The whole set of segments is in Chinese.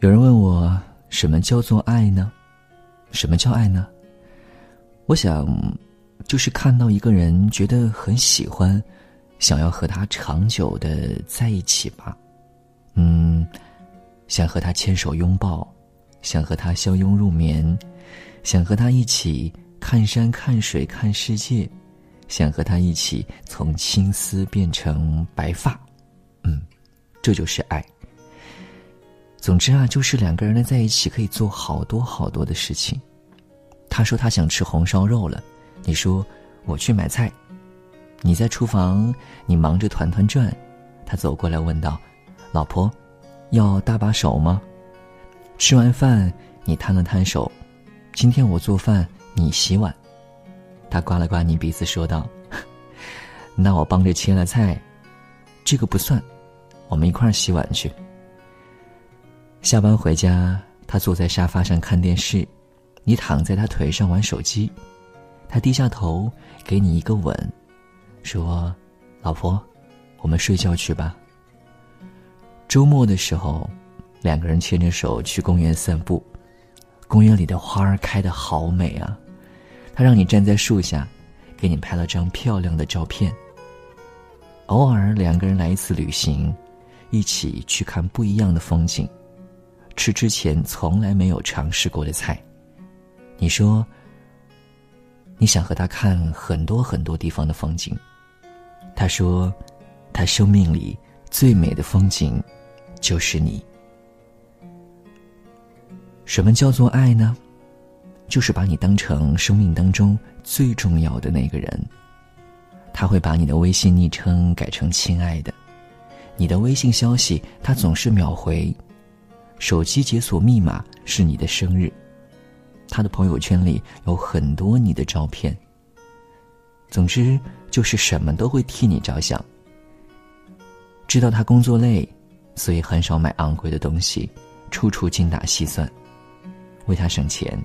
有人问我，什么叫做爱呢？什么叫爱呢？我想，就是看到一个人觉得很喜欢，想要和他长久的在一起吧。嗯，想和他牵手拥抱，想和他相拥入眠，想和他一起看山看水看世界，想和他一起从青丝变成白发。嗯，这就是爱。总之啊，就是两个人呢在一起可以做好多好多的事情。他说他想吃红烧肉了，你说我去买菜，你在厨房你忙着团团转，他走过来问道：“老婆，要搭把手吗？”吃完饭你摊了摊手，今天我做饭你洗碗。他刮了刮你鼻子说道：“那我帮着切了菜，这个不算，我们一块儿洗碗去。”下班回家，他坐在沙发上看电视，你躺在他腿上玩手机，他低下头给你一个吻，说：“老婆，我们睡觉去吧。”周末的时候，两个人牵着手去公园散步，公园里的花儿开得好美啊，他让你站在树下，给你拍了张漂亮的照片。偶尔两个人来一次旅行，一起去看不一样的风景。吃之前从来没有尝试过的菜，你说你想和他看很多很多地方的风景，他说他生命里最美的风景就是你。什么叫做爱呢？就是把你当成生命当中最重要的那个人。他会把你的微信昵称改成“亲爱的”，你的微信消息他总是秒回。手机解锁密码是你的生日，他的朋友圈里有很多你的照片。总之，就是什么都会替你着想。知道他工作累，所以很少买昂贵的东西，处处精打细算，为他省钱。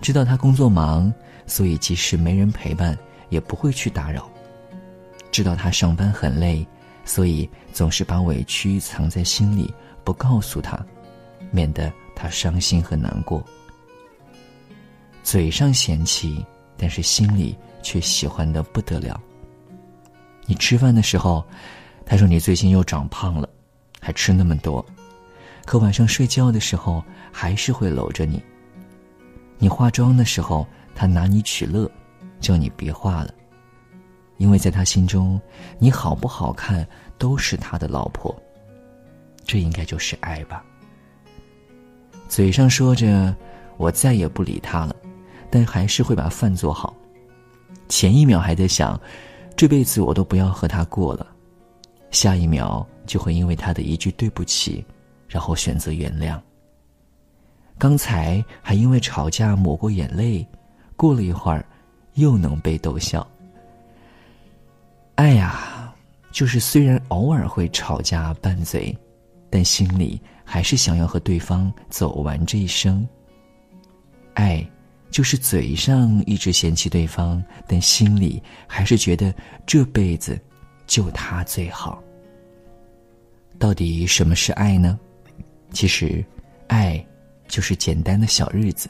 知道他工作忙，所以即使没人陪伴，也不会去打扰。知道他上班很累，所以总是把委屈藏在心里。不告诉他，免得他伤心和难过。嘴上嫌弃，但是心里却喜欢的不得了。你吃饭的时候，他说你最近又长胖了，还吃那么多。可晚上睡觉的时候，还是会搂着你。你化妆的时候，他拿你取乐，叫你别化了，因为在他心中，你好不好看都是他的老婆。这应该就是爱吧。嘴上说着我再也不理他了，但还是会把饭做好。前一秒还在想，这辈子我都不要和他过了，下一秒就会因为他的一句对不起，然后选择原谅。刚才还因为吵架抹过眼泪，过了一会儿，又能被逗笑。爱呀，就是虽然偶尔会吵架拌嘴。但心里还是想要和对方走完这一生。爱，就是嘴上一直嫌弃对方，但心里还是觉得这辈子就他最好。到底什么是爱呢？其实，爱就是简单的小日子。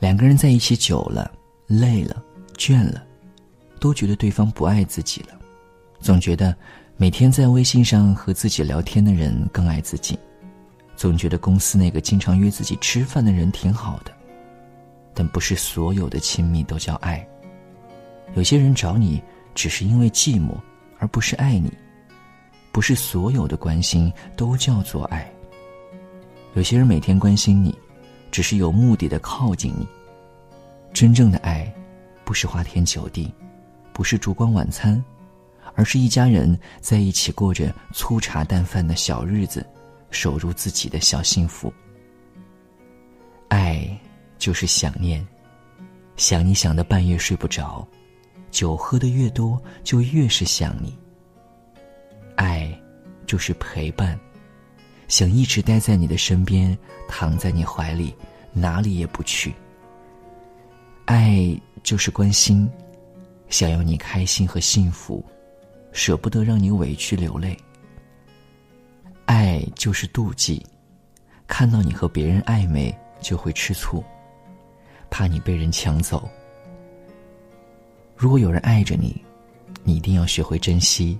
两个人在一起久了，累了，倦了，都觉得对方不爱自己了，总觉得。每天在微信上和自己聊天的人更爱自己，总觉得公司那个经常约自己吃饭的人挺好的，但不是所有的亲密都叫爱。有些人找你只是因为寂寞，而不是爱你；不是所有的关心都叫做爱。有些人每天关心你，只是有目的的靠近你。真正的爱，不是花天酒地，不是烛光晚餐。而是一家人在一起过着粗茶淡饭的小日子，守住自己的小幸福。爱就是想念，想你想的半夜睡不着，酒喝的越多就越是想你。爱就是陪伴，想一直待在你的身边，躺在你怀里，哪里也不去。爱就是关心，想要你开心和幸福。舍不得让你委屈流泪，爱就是妒忌，看到你和别人暧昧就会吃醋，怕你被人抢走。如果有人爱着你，你一定要学会珍惜。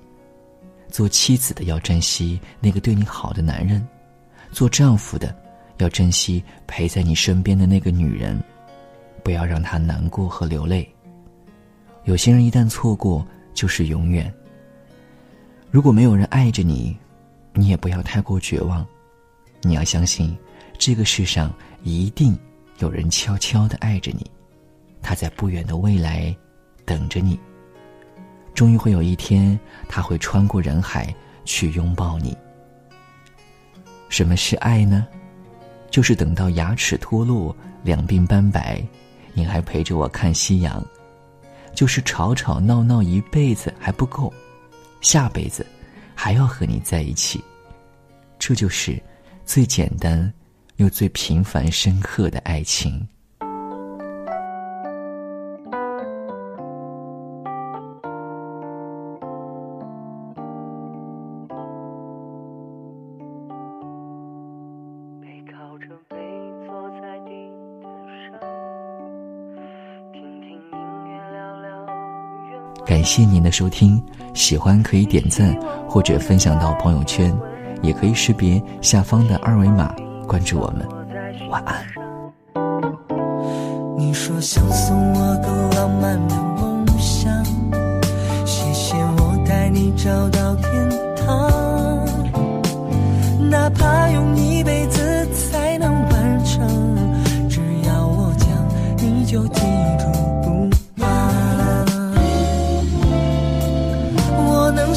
做妻子的要珍惜那个对你好的男人，做丈夫的要珍惜陪在你身边的那个女人，不要让她难过和流泪。有些人一旦错过，就是永远。如果没有人爱着你，你也不要太过绝望。你要相信，这个世上一定有人悄悄的爱着你，他在不远的未来等着你。终于会有一天，他会穿过人海去拥抱你。什么是爱呢？就是等到牙齿脱落、两鬓斑白，你还陪着我看夕阳；就是吵吵闹闹一辈子还不够，下辈子还要和你在一起。这就是最简单又最平凡深刻的爱情。感谢您的收听，喜欢可以点赞或者分享到朋友圈，也可以识别下方的二维码关注我们。晚安。你说想送我个浪漫的梦想，谢谢我带你找到天堂，哪怕用一辈子才能完成，只要我讲，你就记住。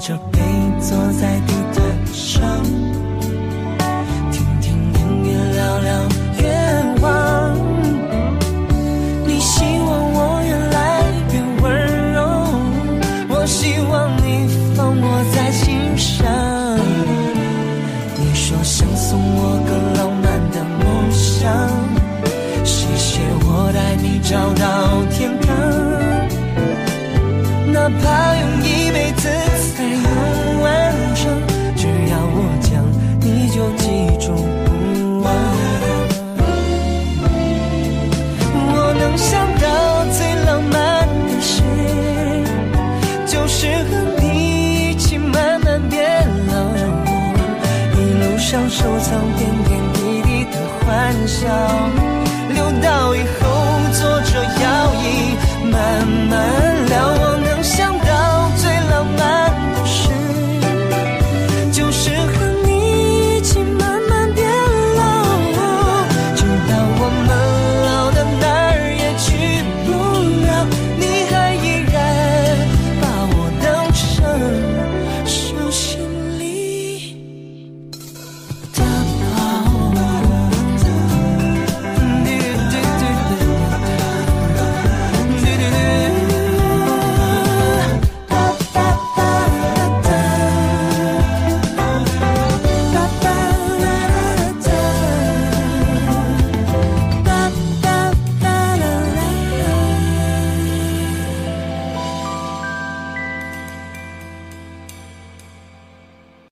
就背坐在地毯上。中不忘。我能想到最浪漫的事，就是和你一起慢慢变老。一路上收藏点点滴滴的欢笑，